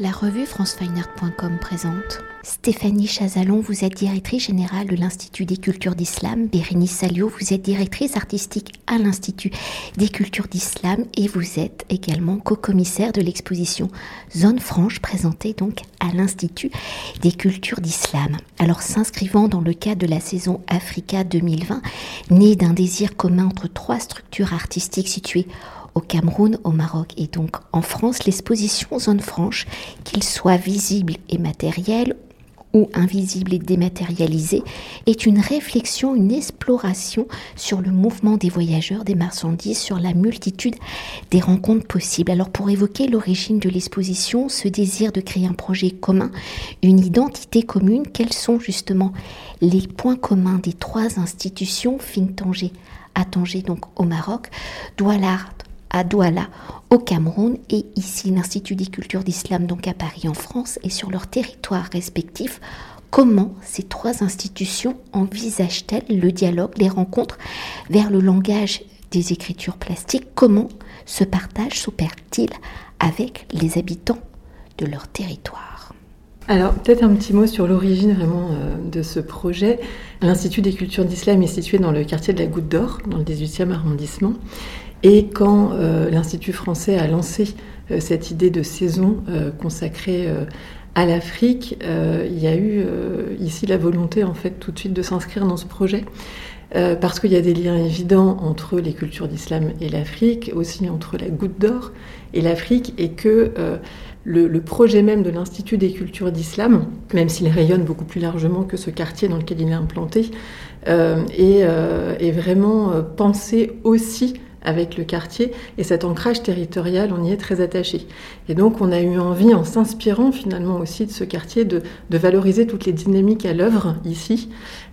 La revue francefineart.com présente Stéphanie Chazalon, vous êtes directrice générale de l'Institut des cultures d'islam. Bérénice Salio, vous êtes directrice artistique à l'Institut des cultures d'islam et vous êtes également co-commissaire de l'exposition Zone Franche présentée donc à l'Institut des cultures d'islam. Alors s'inscrivant dans le cadre de la saison Africa 2020, née d'un désir commun entre trois structures artistiques situées au Cameroun, au Maroc et donc en France, l'exposition Zone Franche, qu'il soit visible et matériel ou invisible et dématérialisé, est une réflexion, une exploration sur le mouvement des voyageurs, des marchandises, sur la multitude des rencontres possibles. Alors pour évoquer l'origine de l'exposition, ce désir de créer un projet commun, une identité commune, quels sont justement les points communs des trois institutions, Fin Tanger, à Tanger donc au Maroc, Douala à Douala au Cameroun et ici l'Institut des cultures d'islam donc à Paris en France et sur leur territoire respectif. Comment ces trois institutions envisagent-elles le dialogue, les rencontres vers le langage des écritures plastiques? Comment ce partage s'opère-t-il avec les habitants de leur territoire? Alors, peut-être un petit mot sur l'origine vraiment euh, de ce projet. L'Institut des cultures d'islam est situé dans le quartier de la Goutte d'Or, dans le 18e arrondissement. Et quand euh, l'Institut français a lancé euh, cette idée de saison euh, consacrée à l'Afrique, il y a eu ici la volonté en fait tout de suite de s'inscrire dans ce projet. parce qu'il y a des liens évidents entre les cultures d'islam et l'Afrique, aussi entre la goutte d'or et l'Afrique, et que le, projet même de l'Institut des cultures d'islam, même s'il rayonne beaucoup plus largement que ce quartier dans lequel il est implanté, est, est, vraiment pensé aussi avec le quartier et cet ancrage territorial, on y est très attaché. Et donc on a eu envie, en s'inspirant finalement aussi de ce quartier, de, valoriser toutes les dynamiques à l'œuvre ici.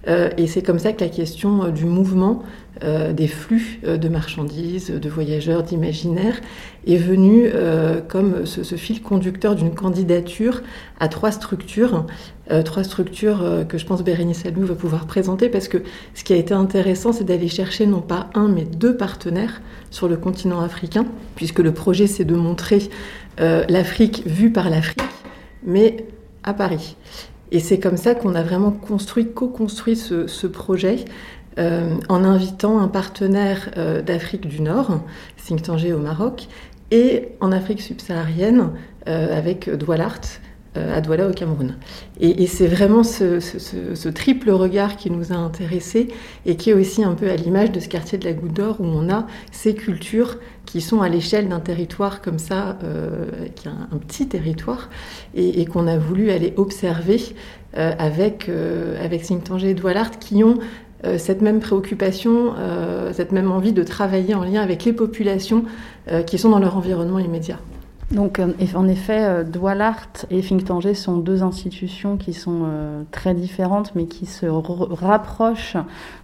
Euh, et c'est comme ça que la question euh, du mouvement, euh, des flux de marchandises, de voyageurs, d'imaginaires, est venue comme ce, fil conducteur d'une candidature à trois structures trois structures que je pense Bérénice Almu va pouvoir présenter parce que ce qui a été intéressant, c'est d'aller chercher non pas un, mais deux partenaires sur le continent africain, puisque le projet, c'est de montrer l'Afrique vue par l'Afrique, mais à Paris. Et c'est comme ça qu'on a vraiment construit, co-construit ce, projet euh, en invitant un partenaire euh, d'Afrique du Nord, Tanger au Maroc, et en Afrique subsaharienne euh, avec Doualart, à Douala au Cameroun. Et, c'est vraiment ce, triple regard qui nous a intéressés et qui est aussi un peu à l'image de ce quartier de la Goutte d'Or où on a ces cultures qui sont à l'échelle d'un territoire comme ça, euh, qui est un, petit territoire, et, qu'on a voulu aller observer euh, avec, euh, avec Tanger et Doualart qui ont euh, cette même préoccupation, cette même envie de travailler en lien avec les populations qui sont dans leur environnement immédiat. Donc, en effet, Doualart et Tanger sont deux institutions qui sont très différentes, mais qui se rapprochent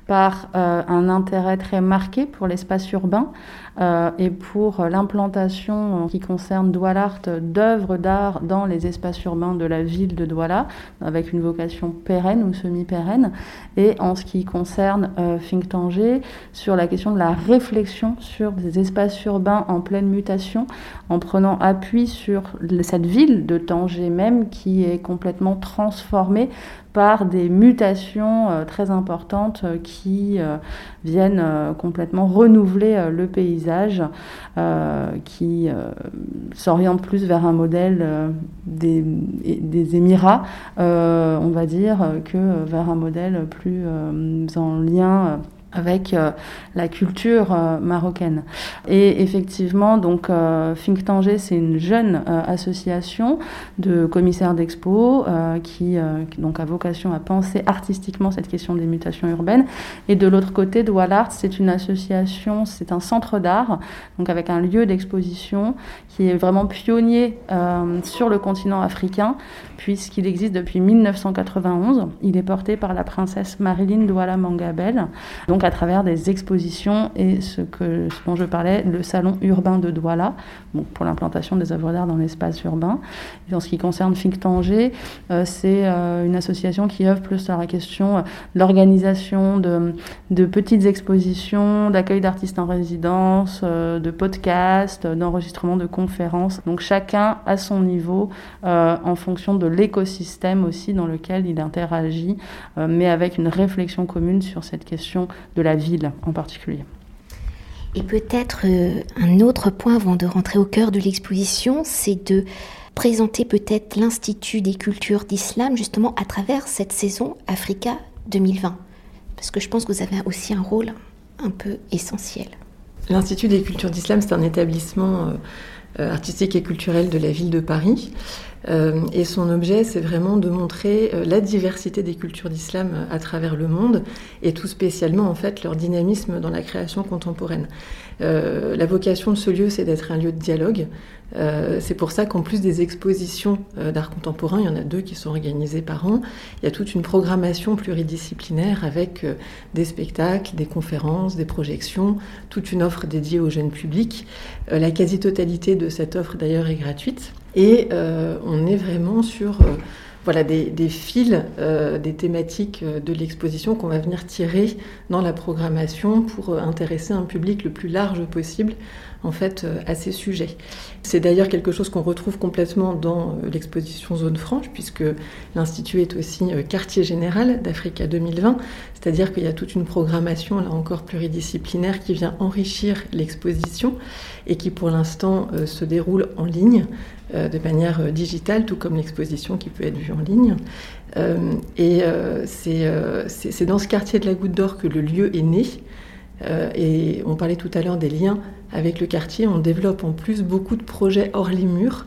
par un intérêt très marqué pour l'espace urbain. Euh, et pour l'implantation qui concerne Douala d'œuvres d'art dans les espaces urbains de la ville de Douala, avec une vocation pérenne ou semi-pérenne, et en ce qui concerne euh, Think Tanger, sur la question de la réflexion sur des espaces urbains en pleine mutation, en prenant appui sur cette ville de Tanger même qui est complètement transformée par des mutations euh, très importantes euh, qui euh, viennent complètement renouveler le paysage, qui s'oriente plus vers un modèle des, des, Émirats, on va dire, que vers un modèle plus en lien avec euh, la culture euh, marocaine. Et effectivement, donc euh, Tanger, c'est une jeune association de commissaires d'expo qui donc a vocation à penser artistiquement cette question des mutations urbaines. Et de l'autre côté, Doual Art, c'est une association, c'est un centre d'art, donc avec un lieu d'exposition qui est vraiment pionnier sur le continent africain, puisqu'il existe depuis 1991. Il est porté par la princesse Marilyn Douala Mangabel. Donc donc à travers des expositions et ce, que, ce dont je parlais, le salon urbain de Douala, donc pour l'implantation des œuvres d'art dans l'espace urbain. En ce qui concerne Think Tanger, euh, c'est euh, une association qui œuvre plus à la question de l'organisation de, de, petites expositions, d'accueil d'artistes en résidence, de podcasts, d'enregistrement de conférences. Donc chacun à son niveau en fonction de l'écosystème aussi dans lequel il interagit, mais avec une réflexion commune sur cette question de la ville en particulier. Et peut-être euh, un autre point avant de rentrer au cœur de l'exposition, c'est de présenter peut-être l'Institut des cultures d'islam justement à travers cette saison Africa 2020. Parce que je pense que vous avez aussi un rôle un peu essentiel. L'Institut des cultures d'islam, c'est un établissement euh, euh, artistique et culturel de la ville de Paris. Euh, et son objet, c'est vraiment de montrer euh, la diversité des cultures d'islam à travers le monde et tout spécialement en fait leur dynamisme dans la création contemporaine. Euh, la vocation de ce lieu, c'est d'être un lieu de dialogue. Euh, c'est pour ça qu'en plus des expositions euh, d'art contemporain, il y en a deux qui sont organisées par an, il y a toute une programmation pluridisciplinaire avec des spectacles, des conférences, des projections, toute une offre dédiée au jeune public. la quasi-totalité de cette offre d'ailleurs est gratuite. Et on est vraiment sur voilà, des, des fils, euh, des thématiques euh, de l'exposition qu'on va venir tirer dans la programmation pour euh, intéresser un public le plus large possible en fait à ces sujets. C'est d'ailleurs quelque chose qu'on retrouve complètement dans l'exposition Zone Franche puisque l'Institut est aussi quartier général d'Africa 2020, c'est-à-dire qu'il y a toute une programmation là encore pluridisciplinaire qui vient enrichir l'exposition et qui pour l'instant se déroule en ligne euh, de manière euh, digitale, tout comme l'exposition qui peut être vue en ligne. Euh, et c'est dans ce quartier de la Goutte d'Or que le lieu est né. et on parlait tout à l'heure des liens avec le quartier. On développe en plus beaucoup de projets hors les murs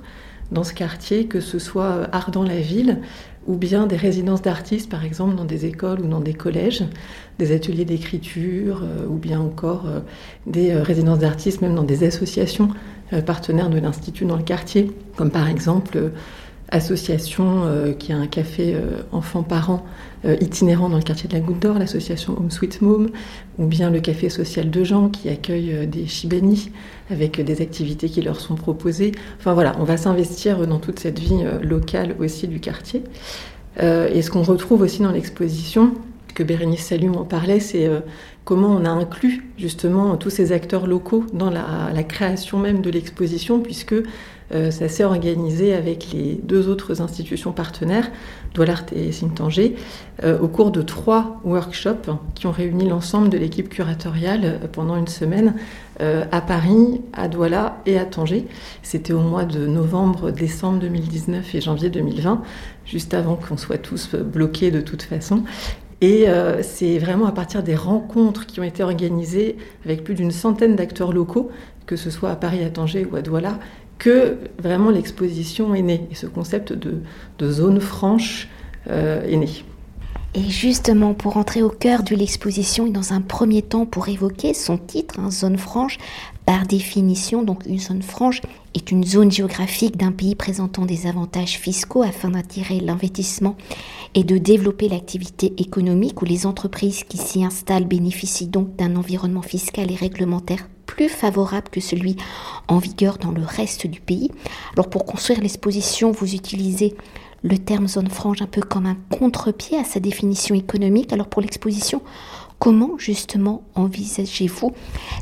dans ce quartier, que ce soit Ardent la ville ou bien des résidences d'artistes, par exemple, dans des écoles ou dans des collèges, des ateliers d'écriture, ou bien encore des résidences d'artistes, même dans des associations euh, partenaires de l'Institut dans le quartier, comme par exemple euh, association euh, qui a un café enfants-parents itinérant dans le quartier de la Goutte d'Or, l'association Home Sweet Mom, ou bien le café social de Jean qui accueille des Chibani avec des activités qui leur sont proposées. Enfin voilà, on va s'investir dans toute cette vie locale aussi du quartier. et ce qu'on retrouve aussi dans l'exposition, que Bérénice Salut en parlait, c'est comment on a inclus justement tous ces acteurs locaux dans la, création même de l'exposition, puisque euh, ça s'est organisé avec les deux autres institutions partenaires, Doualart et Sintangé, euh, au cours de trois workshops qui ont réuni l'ensemble de l'équipe curatoriale euh, pendant une semaine à Paris, à Douala et à Tanger. C'était au mois de novembre, décembre 2019 et janvier 2020, juste avant qu'on soit tous bloqués de toute façon. Et euh, c'est vraiment à partir des rencontres qui ont été organisées avec plus d'une centaine d'acteurs locaux, que ce soit à Paris, à Tanger ou à Douala, que vraiment l'exposition est née. Et ce concept de, zone franche euh, est né. Et justement, pour entrer au cœur de l'exposition et dans un premier temps pour évoquer son titre, hein, Zone franche, par définition, donc une zone franche est une zone géographique d'un pays présentant des avantages fiscaux afin d'attirer l'investissement et de développer l'activité économique où les entreprises qui s'y installent bénéficient donc d'un environnement fiscal et réglementaire plus favorable que celui en vigueur dans le reste du pays. Alors pour construire l'exposition, vous utilisez le terme zone franche un peu comme un contre-pied à sa définition économique. Alors pour l'exposition, comment justement envisagez-vous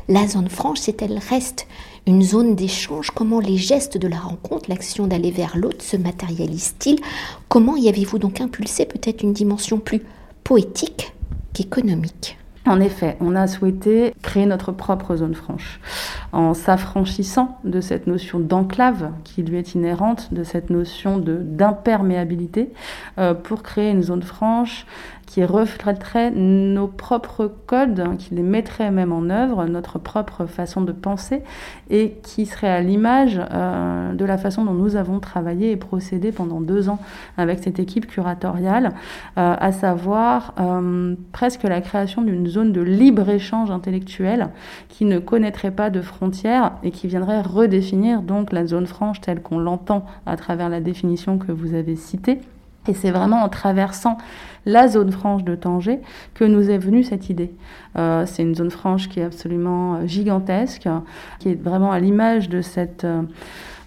la zone franche si elle reste une zone d'échange? Comment les gestes de la rencontre, l'action d'aller vers l'autre se matérialisent-ils? Comment y avez-vous donc impulsé peut-être une dimension plus poétique qu'économique? En effet, on a souhaité créer notre propre zone franche. En s'affranchissant de cette notion d'enclave qui lui est inhérente, de cette notion d'imperméabilité, euh, pour créer une zone franche qui reflèterait nos propres codes, hein, qui les mettrait même en œuvre, notre propre façon de penser, et qui serait à l'image euh, de la façon dont nous avons travaillé et procédé pendant deux ans avec cette équipe curatoriale, euh, à savoir euh, presque la création d'une zone de libre-échange intellectuel qui ne connaîtrait pas de frontières et qui viendrait redéfinir donc la zone franche telle qu'on l'entend à travers la définition que vous avez citée Et c'est vraiment en traversant la zone franche de Tanger que nous est venue cette idée. Euh, c'est une zone franche qui est absolument gigantesque, qui est vraiment à l'image de cette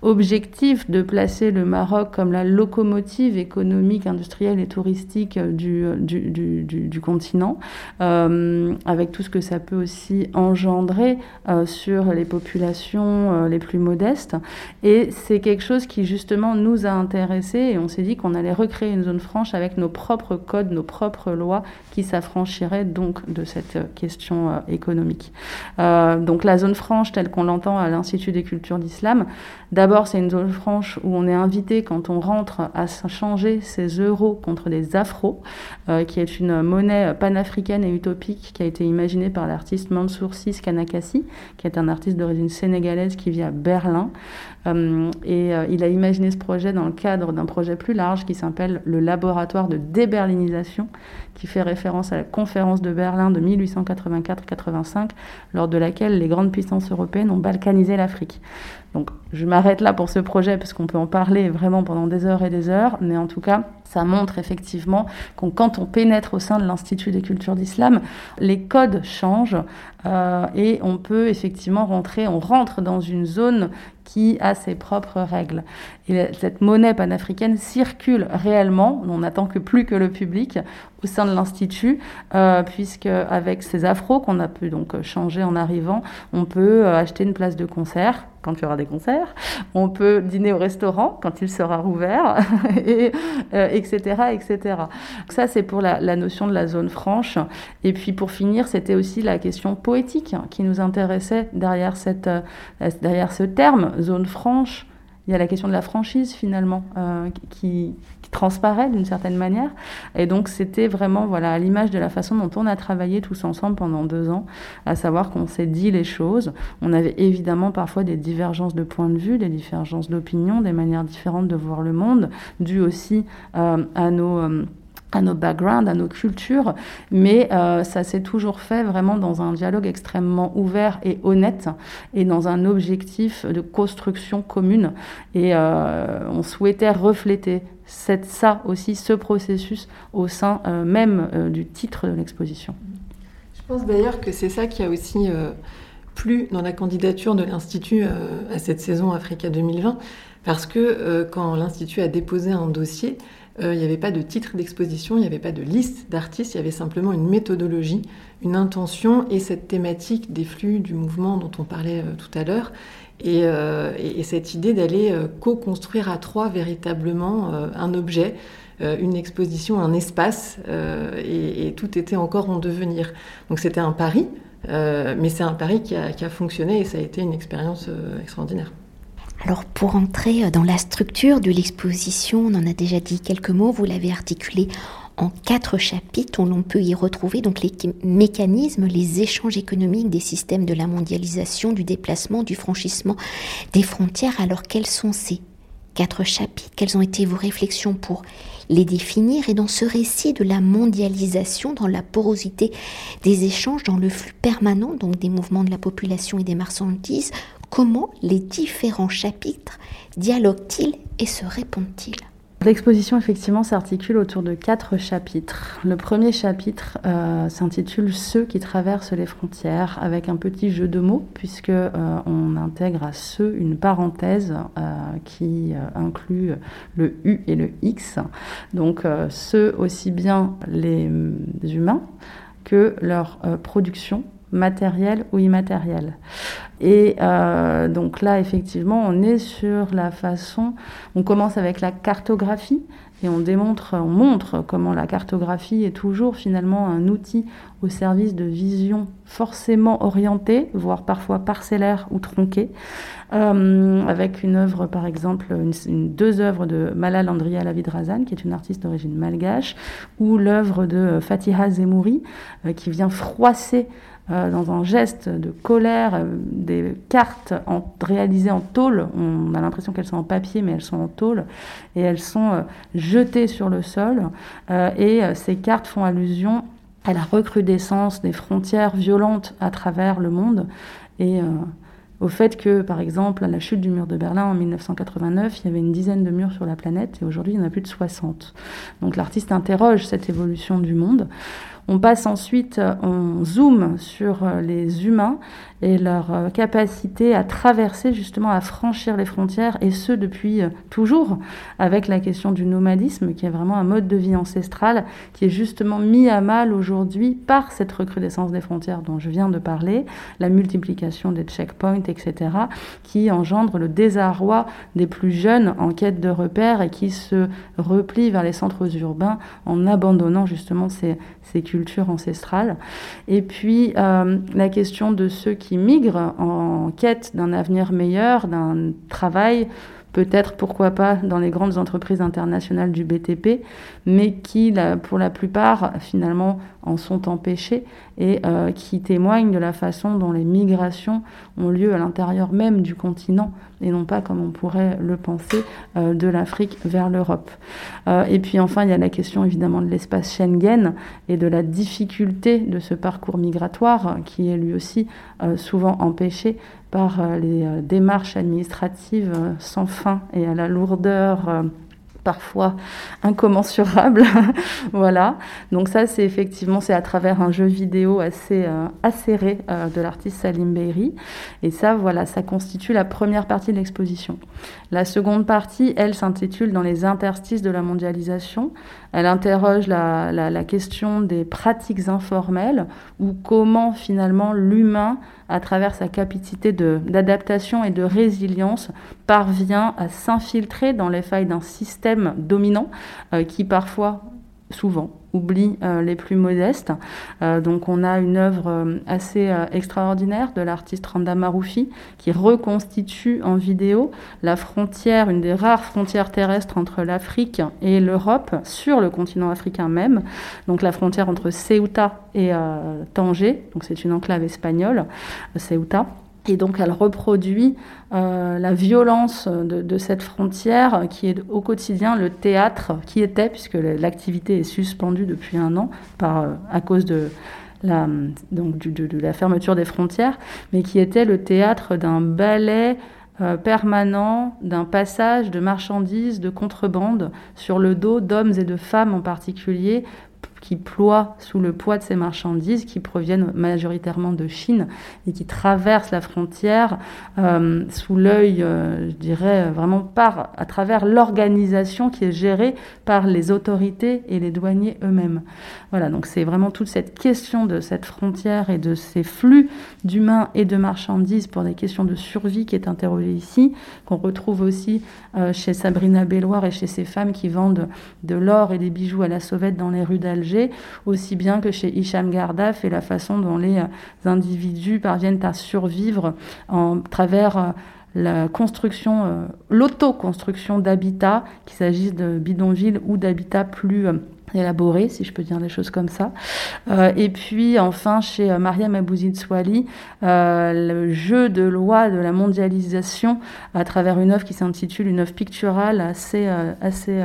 objectif de placer le Maroc comme la locomotive économique, industrielle et touristique du, du, du, du continent, euh, avec tout ce que ça peut aussi engendrer euh, sur les populations euh, les plus modestes. Et c'est quelque chose qui justement nous a intéressés et on s'est dit qu'on allait recréer une zone franche avec nos propres codes, nos propres lois qui s'affranchiraient donc de cette question économique. donc la zone franche telle qu'on l'entend à l'Institut des cultures d'islam, D'abord, c'est une zone franche où on est invité, quand on rentre, à changer ses euros contre des afros, euh, qui est une monnaie panafricaine et utopique qui a été imaginée par l'artiste Mansour Sis Kanakasi, qui est un artiste d'origine sénégalaise qui vit à Berlin. Euh, et euh, il a imaginé ce projet dans le cadre d'un projet plus large qui s'appelle le laboratoire de déberlinisation, qui fait référence à la conférence de Berlin de 1884-85, lors de laquelle les grandes puissances européennes ont balkanisé l'Afrique. Donc je m'arrête là pour ce projet parce qu'on peut en parler vraiment pendant des heures et des heures, mais en tout cas, ça montre effectivement que quand on pénètre au sein de l'Institut des cultures d'islam, les codes changent euh, et on peut effectivement rentrer, on rentre dans une zone qui a ses propres règles. Et cette monnaie panafricaine circule réellement, on n'attend que plus que le public, au sein de l'Institut, euh, puisque avec ces afros qu'on a pu donc changer en arrivant, on peut euh, acheter une place de concert quand il y aura des concerts, on peut dîner au restaurant quand il sera rouvert, et, etc., etc. Donc ça, c'est pour la, la, notion de la zone franche. Et puis pour finir, c'était aussi la question poétique qui nous intéressait derrière, cette, euh, derrière ce terme, zone franche il y a la question de la franchise finalement euh, qui, transparaît d'une certaine manière. Et donc c'était vraiment voilà à l'image de la façon dont on a travaillé tous ensemble pendant deux ans, à savoir qu'on s'est dit les choses. On avait évidemment parfois des divergences de points de vue, des divergences d'opinion, des manières différentes de voir le monde, dues aussi euh, à nos euh, à nos backgrounds, à nos cultures, mais euh, ça s'est toujours fait vraiment dans un dialogue extrêmement ouvert et honnête et dans un objectif de construction commune. Et euh, on souhaitait refléter cette, ça aussi, ce processus au sein euh, même du titre de l'exposition. Je pense d'ailleurs que c'est ça qui a aussi plu dans la candidature de l'Institut à cette saison Africa 2020, parce que quand l'Institut a déposé un dossier, il n'y avait pas de titre d'exposition, il n'y avait pas de liste d'artistes, il y avait simplement une méthodologie, une intention et cette thématique des flux du mouvement dont on parlait euh, tout à l'heure. Et, euh, cette idée d'aller co-construire à trois véritablement un objet, une exposition, un espace, et, tout était encore en devenir. Donc c'était un pari, mais c'est un pari qui a, fonctionné et ça a été une expérience extraordinaire. Alors pour entrer dans la structure de l'exposition, on en a déjà dit quelques mots, vous l'avez articulé en quatre chapitres où l'on peut y retrouver donc les mécanismes, les échanges économiques des systèmes de la mondialisation, du déplacement, du franchissement des frontières. Alors quels sont ces quatre chapitres? Quelles ont été vos réflexions pour les définir? Et dans ce récit de la mondialisation, dans la porosité des échanges, dans le flux permanent donc des mouvements de la population et des marchandises, Comment les différents chapitres dialoguent-ils et se répondent-ils L'exposition, effectivement, s'articule autour de quatre chapitres. Le premier chapitre euh, s'intitule Ceux qui traversent les frontières, avec un petit jeu de mots, puisque euh, on intègre à ceux une parenthèse euh, qui inclut le U et le X. Donc, ceux aussi bien les humains que leur production matériel ou immatériel. Et euh, donc là, effectivement, on est sur la façon, on commence avec la cartographie et on démontre, on montre comment la cartographie est toujours finalement un outil au service de visions forcément orientées, voire parfois parcellaires ou tronquées, euh, avec une œuvre, par exemple, deux œuvres de Malal Andria Lavidrazan, qui est une artiste d'origine malgache, ou l'œuvre de Fatiha Zemouri, euh, qui vient froisser euh, dans un geste de colère, euh, des cartes réalisées en tôle. On a l'impression qu'elles sont en papier, mais elles sont en tôle. Et elles sont euh, jetées sur le sol. et ces cartes font allusion à la recrudescence des frontières violentes à travers le monde. Et au fait que, par exemple, à la chute du mur de Berlin en 1989, il y avait une dizaine de murs sur la planète et aujourd'hui il y en a plus de 60. Donc l'artiste interroge cette évolution du monde. On passe ensuite, on zoome sur les humains et leur euh, capacité à traverser justement, à franchir les frontières, et ce depuis euh, toujours, avec la question du nomadisme, qui est vraiment un mode de vie ancestral, qui est justement mis à mal aujourd'hui par cette recrudescence des frontières dont je viens de parler, la multiplication des checkpoints, etc., qui engendre le désarroi des plus jeunes en quête de repères et qui se replient vers les centres urbains en abandonnant justement ces, ces cultures ancestrales. Et puis euh, la question de ceux qui migrent en quête d'un avenir meilleur, d'un travail peut-être pourquoi pas dans les grandes entreprises internationales du BTP, mais qui, pour la plupart, finalement, en sont empêchés et euh, qui témoignent de la façon dont les migrations ont lieu à l'intérieur même du continent et non pas comme on pourrait le penser euh, de l'Afrique vers l'Europe. Euh, et puis enfin, il y a la question évidemment de l'espace Schengen et de la difficulté de ce parcours migratoire qui est lui aussi souvent empêché par les démarches administratives sans fin et à la lourdeur parfois incommensurable. voilà. Donc ça, c'est effectivement, c'est à travers un jeu vidéo assez euh, acéré euh, de l'artiste Salim Beiri. Et ça, voilà, ça constitue la première partie de l'exposition. La seconde partie, elle, s'intitule Dans les interstices de la mondialisation. Elle interroge la, la question des pratiques informelles ou comment finalement l'humain à travers sa capacité d'adaptation et de résilience, parvient à s'infiltrer dans les failles d'un système dominant euh, qui parfois, souvent, oublie euh, les plus modestes. Euh, donc on a une œuvre assez extraordinaire de l'artiste Randa Maroufi qui reconstitue en vidéo la frontière, une des rares frontières terrestres entre l'Afrique et l'Europe sur le continent africain même. Donc la frontière entre Ceuta et Tanger, donc c'est une enclave espagnole, Ceuta. Et donc elle reproduit euh, la violence de, cette frontière qui est au quotidien le théâtre qui était, puisque l'activité est suspendue depuis un an euh, à cause de la, donc, de, la fermeture des frontières, mais qui était le théâtre d'un ballet euh, permanent, d'un passage de marchandises, de contrebande sur le dos d'hommes et de femmes en particulier qui ploient sous le poids de ces marchandises qui proviennent majoritairement de Chine et qui traversent la frontière euh, sous l'œil, euh, je dirais, vraiment par, à travers l'organisation qui est gérée par les autorités et les douaniers eux-mêmes. Voilà, donc c'est vraiment toute cette question de cette frontière et de ces flux d'humains et de marchandises pour des questions de survie qui est interrogée ici, qu'on retrouve aussi euh, chez Sabrina Belloir et chez ces femmes qui vendent de l'or et des bijoux à la sauvette dans les rues d'Alger aussi bien que chez Hicham Gardaf et la façon dont les euh, individus parviennent à survivre en travers euh, la construction, euh, l'autoconstruction d'habitats, qu'il s'agisse de bidonvilles ou d'habitats plus élaborés, si je peux dire des choses comme ça. et puis enfin chez Mariam Abouzid Swali, le jeu de loi de la mondialisation à travers une œuvre qui s'intitule une œuvre picturale assez, assez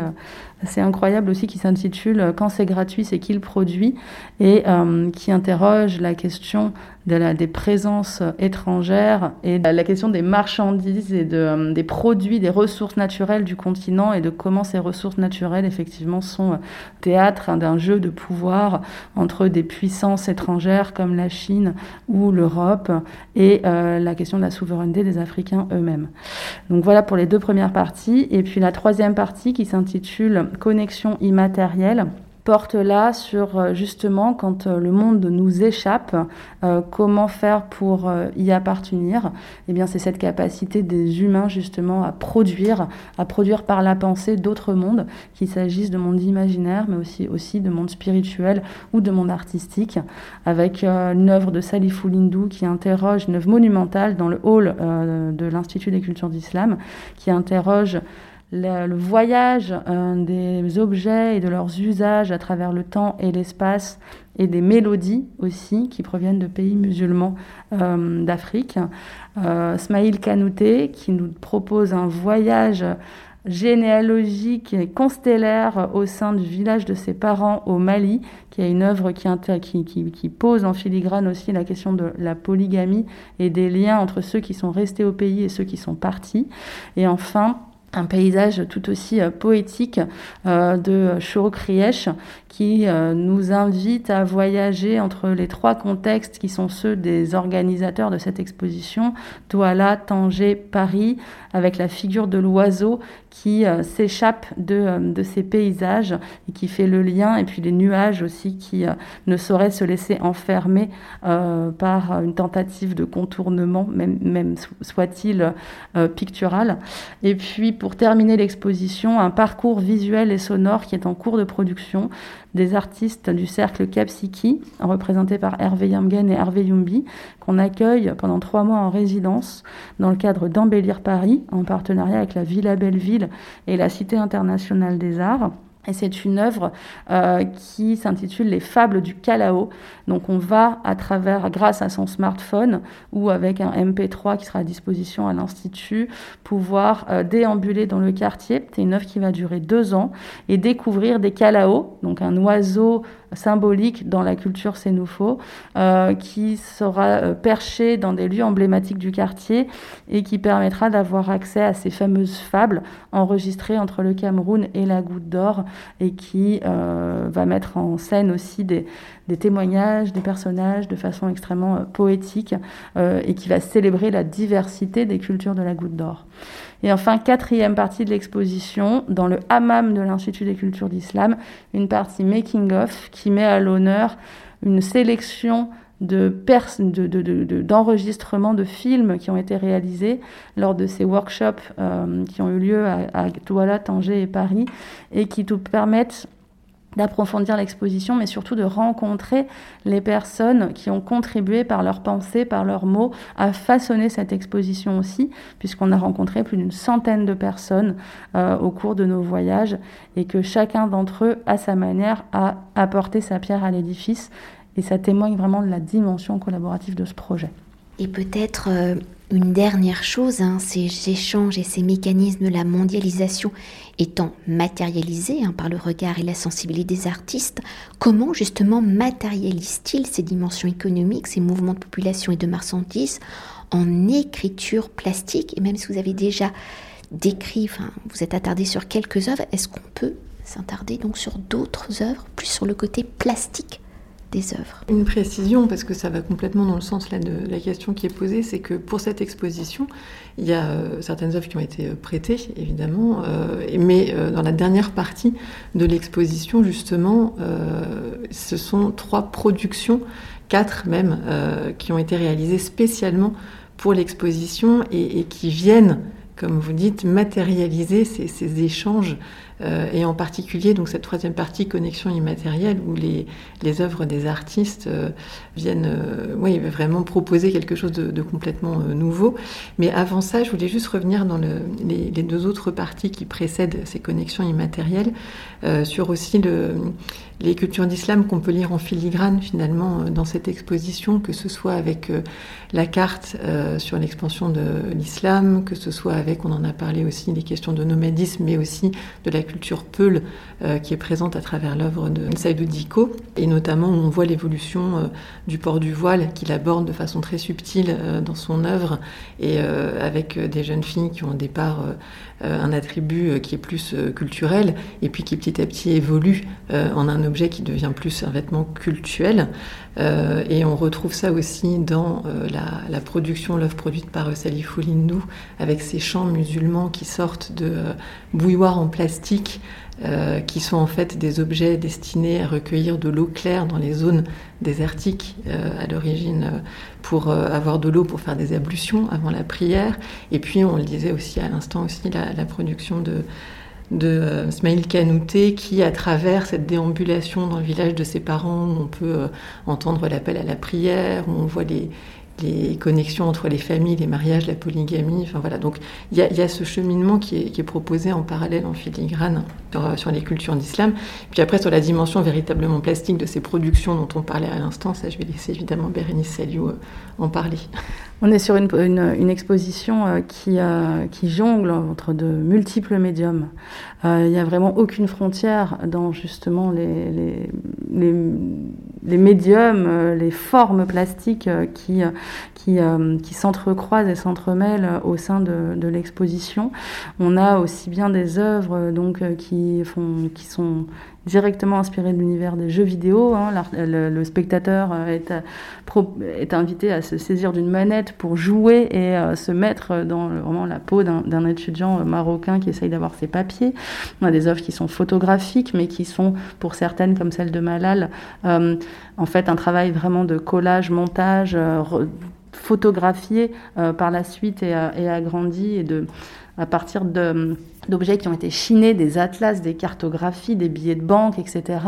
c'est incroyable aussi qui s'intitule Quand c'est gratuit, c'est qui le produit et euh, qui interroge la question de la, des présences étrangères et la question des marchandises et de, euh, des produits, des ressources naturelles du continent et de comment ces ressources naturelles effectivement sont euh, théâtre hein, d'un jeu de pouvoir entre des puissances étrangères comme la Chine ou l'Europe et la question de la souveraineté des Africains eux-mêmes. Donc voilà pour les deux premières parties et puis la troisième partie qui s'intitule connexion immatérielle porte là sur euh, justement quand euh, le monde nous échappe, euh, comment faire pour y appartenir? Eh bien, c'est cette capacité des humains justement à produire, à produire par la pensée d'autres mondes, qu'il s'agisse de monde imaginaire, mais aussi aussi de monde spirituel ou de monde artistique, avec une œuvre de Salifou Lindou qui interroge une œuvre monumentale dans le hall de l'Institut des cultures d'islam, qui interroge le, voyage euh, des objets et de leurs usages à travers le temps et l'espace et des mélodies aussi qui proviennent de pays musulmans euh, d'Afrique. Euh, Smaïl Kanouté qui nous propose un voyage généalogique et constellaire au sein du village de ses parents au Mali, qui est une œuvre qui, pose en filigrane aussi la question de la polygamie et des liens entre ceux qui sont restés au pays et ceux qui sont partis. Et enfin, un paysage tout aussi euh, poétique euh, de Choro qui euh, nous invite à voyager entre les trois contextes qui sont ceux des organisateurs de cette exposition, Douala, Tanger, Paris, avec la figure de l'oiseau qui euh, s'échappe de, euh, de, ces paysages et qui fait le lien, et puis les nuages aussi qui euh, ne sauraient se laisser enfermer par une tentative de contournement, même, même soit-il pictural. Et puis pour terminer l'exposition, un parcours visuel et sonore qui est en cours de production des artistes du cercle Capsiki, représentés par Hervé Yamgen et Hervé Yumbi, qu'on accueille pendant trois mois en résidence dans le cadre d'Embellir Paris, en partenariat avec la Villa Belleville et la Cité internationale des arts. Et c'est une œuvre euh, qui s'intitule Les fables du Calao. Donc on va à travers, grâce à son smartphone ou avec un MP3 qui sera à disposition à l'Institut, pouvoir euh, déambuler dans le quartier. C'est une œuvre qui va durer deux ans et découvrir des calaos, donc un oiseau symbolique dans la culture sénoufo, euh, qui sera euh, perché dans des lieux emblématiques du quartier et qui permettra d'avoir accès à ces fameuses fables enregistrées entre le Cameroun et la Goutte d'Or et qui euh, va mettre en scène aussi des, des, témoignages, des personnages de façon extrêmement poétique et qui va célébrer la diversité des cultures de la Goutte d'Or. Et enfin, quatrième partie de l'exposition, dans le hammam de l'Institut des cultures d'islam, une partie making-of qui met à l'honneur une sélection d'enregistrements de, de, de, films qui ont été réalisés lors de ces workshops euh, qui ont eu lieu à, à Douala, Tanger et Paris et qui tout permettent d'approfondir l'exposition, mais surtout de rencontrer les personnes qui ont contribué par leurs pensées, par leurs mots, à façonner cette exposition aussi, puisqu'on a rencontré plus d'une centaine de personnes euh, au cours de nos voyages, et que chacun d'entre eux, à sa manière, a apporté sa pierre à l'édifice, et ça témoigne vraiment de la dimension collaborative de ce projet. Et peut-être euh, une dernière chose, hein, ces échanges et ces mécanismes de la mondialisation étant matérialisés hein, par le regard et la sensibilité des artistes, comment justement matérialisent-ils ces dimensions économiques, ces mouvements de population et de marchandises en écriture plastique? Et même si vous avez déjà décrit, enfin, vous êtes attardé sur quelques œuvres, est-ce qu'on peut s'attarder donc sur d'autres œuvres, plus sur le côté plastique Une précision, parce que ça va complètement dans le sens là, de la question qui est posée, c'est que pour cette exposition, il y a euh, certaines œuvres qui ont été euh, prêtées, évidemment, euh, mais dans la dernière partie de l'exposition, justement, ce sont trois productions, quatre même, qui ont été réalisées spécialement pour l'exposition et, qui viennent, comme vous dites, matérialiser ces, échanges et en particulier donc cette troisième partie connexion immatérielle où les, les œuvres des artistes euh, viennent euh, oui, vraiment proposer quelque chose de, complètement nouveau. Mais avant ça, je voulais juste revenir dans le, les, deux autres parties qui précèdent ces connexions immatérielles sur aussi le, les cultures d'islam qu'on peut lire en filigrane finalement dans cette exposition, que ce soit avec la carte sur l'expansion de l'islam, que ce soit avec, on en a parlé aussi, des questions de nomadisme, mais aussi de la culture Peul euh, qui est présente à travers l'œuvre de Saïdou Diko, et notamment où on voit l'évolution euh, du port du voile qu'il aborde de façon très subtile euh, dans son œuvre, et avec des jeunes filles qui ont au départ un attribut qui est plus culturel, et puis qui petit à petit évolue en un objet qui devient plus un vêtement cultuel. et on retrouve ça aussi dans la, production, l'œuvre produite par Salifou Lindou, avec ses chants musulmans qui sortent de bouilloires en plastique euh, qui sont en fait des objets destinés à recueillir de l'eau claire dans les zones désertiques euh, à l'origine euh, pour avoir de l'eau pour faire des ablutions avant la prière. Et puis on le disait aussi à l'instant aussi la, production de de Smaïl Kanouté qui, à travers cette déambulation dans le village de ses parents, on peut entendre l'appel à la prière, où on voit les, les connexions entre les familles, les mariages, la polygamie. Enfin voilà, donc il y, a, ce cheminement qui est, proposé en parallèle, en filigrane, sur, les cultures d'islam. Puis après, sur la dimension véritablement plastique de ces productions dont on parlait à l'instant, ça je vais laisser évidemment Bérénice Saliou euh, en parler. On est sur une, exposition euh, qui, euh, qui, jongle entre de multiples médiums. Il n'y a vraiment aucune frontière dans justement les médiums, les formes plastiques qui, qui, qui s'entrecroisent et s'entremêlent au sein de, de l'exposition. On a aussi bien des œuvres donc, qui, font, qui sont directement inspiré de l'univers des jeux vidéo. Hein. Le, spectateur euh, est, est, invité à se saisir d'une manette pour jouer et euh, se mettre dans vraiment la peau d'un étudiant euh, marocain qui essaye d'avoir ses papiers. On a des œuvres qui sont photographiques, mais qui sont, pour certaines, comme celle de Malal, en fait un travail vraiment de collage, montage, photographié par la suite et, et agrandi et de à partir d'objets qui ont été chinés, des atlas, des cartographies, des billets de banque, etc.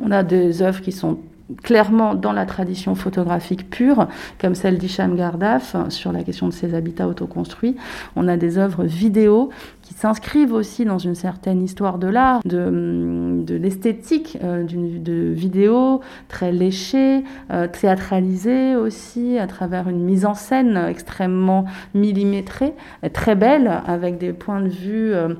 On a des œuvres qui sont clairement dans la tradition photographique pure, comme celle d'Hicham Gardaf sur la question de ses habitats autoconstruits. On a des œuvres vidéo qui s'inscrivent aussi dans une certaine histoire de l'art, de, l'esthétique euh, de vidéo très léchée, euh, théâtralisée aussi, à travers une mise en scène extrêmement millimétrée, très belle, avec des points de vue euh,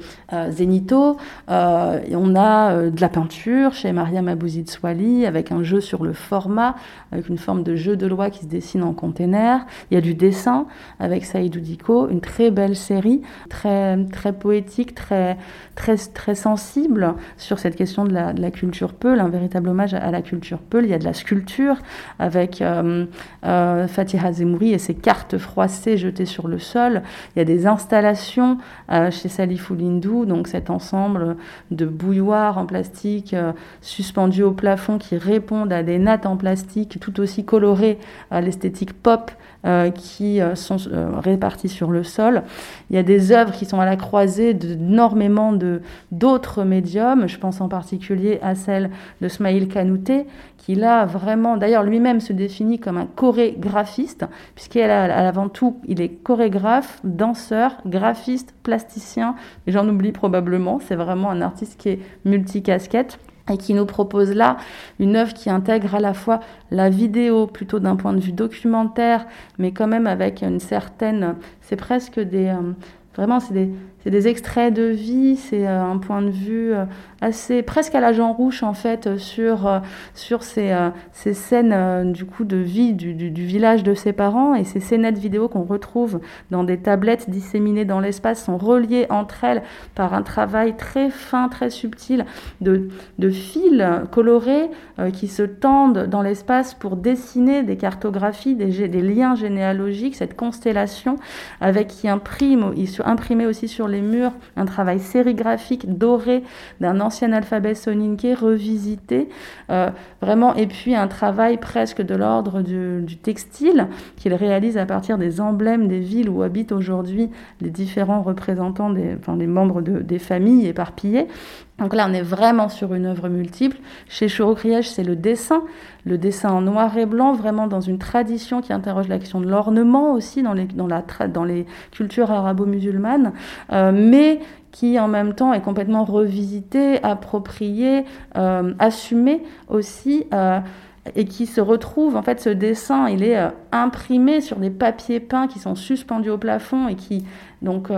zénithaux. Et on a de la peinture chez Mariam Abouzid Swali, avec un jeu sur le format, avec une forme de jeu de loi qui se dessine en container. Il y a du dessin avec Saïd Oudiko, une très belle série, très, très poétique, très, très, très sensible sur cette question de la, culture Peul, un véritable hommage à, la culture Peul. Il y a de la sculpture avec euh, euh, Zemouri et ses cartes froissées jetées sur le sol. Il y a des installations euh, chez Salif Oulindou, donc cet ensemble de bouilloires en plastique suspendus au plafond qui répondent à des nattes en plastique tout aussi colorées à l'esthétique pop euh, qui euh, sont euh, répartis sur le sol. Il y a des œuvres qui sont à la croisée d'énormément d'autres médiums. Je pense en particulier à celle de Smaïl Kanouté, qui là vraiment, d'ailleurs lui-même se définit comme un chorégraphiste, puisqu'avant tout, il est chorégraphe, danseur, graphiste, plasticien, et j'en oublie probablement, c'est vraiment un artiste qui est multicasquette et qui nous propose là une œuvre qui intègre à la fois la vidéo plutôt d'un point de vue documentaire, mais quand même avec une certaine, c'est presque des, euh, vraiment c'est des, des, extraits de vie, c'est euh, un point de vue euh, assez presque à la Jean Rouge en fait sur euh, sur ces, euh, ces scènes du coup de vie du, du, village de ses parents. Et ces scénettes vidéo qu'on retrouve dans des tablettes disséminées dans l'espace sont reliées entre elles par un travail très fin, très subtil de, de fils colorés qui se tendent dans l'espace pour dessiner des cartographies, des, des liens généalogiques, cette constellation avec qui imprime, imprimé aussi sur les murs un travail sérigraphique doré d'un ancien alphabet soninké revisité, euh, vraiment, et puis un travail presque de l'ordre du, textile qu'il réalise à partir des emblèmes des villes où habitent aujourd'hui les différents représentants des, enfin, membres de, des familles éparpillées. Donc là, on est vraiment sur une œuvre multiple. Chez Chourocriège, c'est le dessin, le dessin en noir et blanc, vraiment dans une tradition qui interroge la question de l'ornement aussi dans les, dans, la, dans les cultures arabo-musulmanes, euh, mais qui en même temps est complètement revisité, approprié, euh, assumé aussi. Euh, et qui se retrouve, en fait, ce dessin, il est euh, imprimé sur des papiers peints qui sont suspendus au plafond et qui, donc,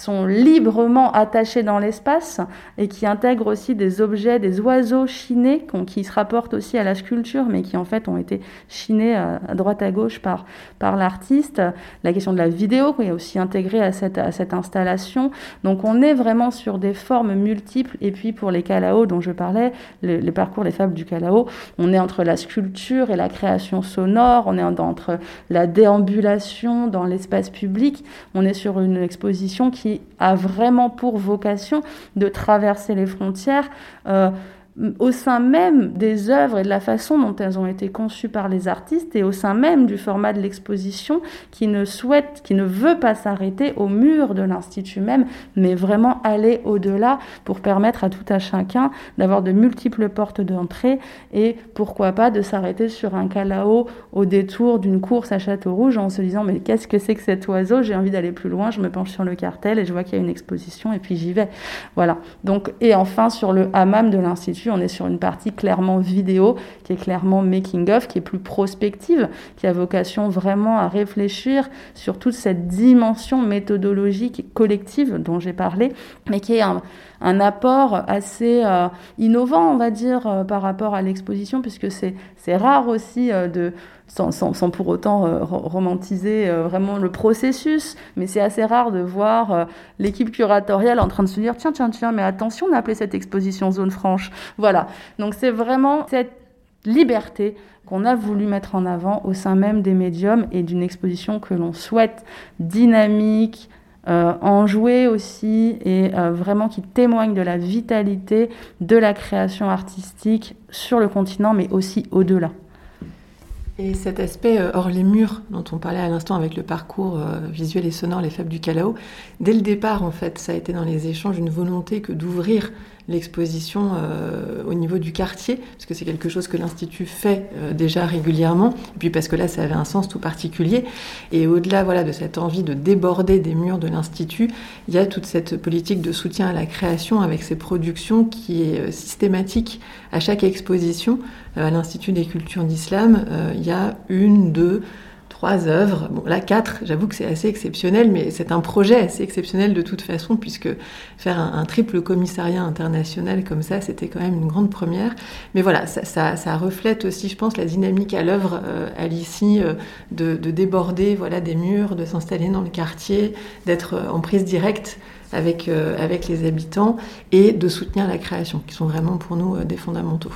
sont librement attachés dans l'espace et qui intègrent aussi des objets, des oiseaux chinés qui se rapportent aussi à la sculpture, mais qui en fait ont été chinés à, droite à gauche par, par l'artiste. La question de la vidéo qui est aussi intégrée à cette, à cette installation. Donc on est vraiment sur des formes multiples. Et puis pour les Kalao dont je parlais, les, parcours des fables du Kalao, on est entre la sculpture et la création sonore, on est entre la déambulation dans l'espace public, on est sur une exposition qui a vraiment pour vocation de traverser les frontières. Euh, au sein même des œuvres et de la façon dont elles ont été conçues par les artistes et au sein même du format de l'exposition qui ne souhaite, qui ne veut pas s'arrêter au mur de l'Institut même, mais vraiment aller au-delà pour permettre à tout à chacun d'avoir de multiples portes d'entrée et pourquoi pas de s'arrêter sur un calao au détour d'une course à Château Rouge en se disant mais qu'est-ce que c'est que cet oiseau? J'ai envie d'aller plus loin, je me penche sur le cartel et je vois qu'il y a une exposition et puis j'y vais. Voilà. Donc, et enfin sur le hammam de l'Institut, on est sur une partie clairement vidéo, qui est clairement making-of, qui est plus prospective, qui a vocation vraiment à réfléchir sur toute cette dimension méthodologique et collective dont j'ai parlé, mais qui est un, apport assez euh, innovant, on va dire, euh, par rapport à l'exposition, puisque c'est rare aussi euh, de sans, pour autant romantiser vraiment le processus, mais c'est assez rare de voir l'équipe curatoriale en train de se dire tiens, tiens, tiens, mais attention, on a appelé cette exposition zone franche. Voilà. Donc c'est vraiment cette liberté qu'on a voulu mettre en avant au sein même des médiums et d'une exposition que l'on souhaite dynamique, enjouée aussi et vraiment qui témoigne de la vitalité de la création artistique sur le continent, mais aussi au-delà. Et cet aspect euh, hors les murs dont on parlait à l'instant avec le parcours euh, visuel et sonore Les Fables du Calao, dès le départ en fait, ça a été dans les échanges une volonté que d'ouvrir l'exposition euh, au niveau du quartier, parce que c'est quelque chose que l'Institut fait euh, déjà régulièrement, et puis parce que là, ça avait un sens tout particulier. Et au-delà voilà, de cette envie de déborder des murs de l'Institut, il y a toute cette politique de soutien à la création avec ses productions qui est euh, systématique à chaque exposition. à l'Institut des cultures d'islam, il y a une, deux, trois œuvres. Bon, là, quatre, j'avoue que c'est assez exceptionnel, mais c'est un projet assez exceptionnel de toute façon, puisque faire un, triple commissariat international comme ça, c'était quand même une grande première. Mais voilà, ça, reflète aussi, je pense, la dynamique à l'œuvre euh, euh, de, déborder voilà, des murs, de s'installer dans le quartier, d'être euh, en prise directe avec, avec les habitants et de soutenir la création, qui sont vraiment pour nous des fondamentaux.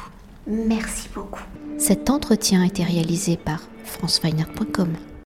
Merci beaucoup. Cet entretien a été réalisé par franceweiner.com.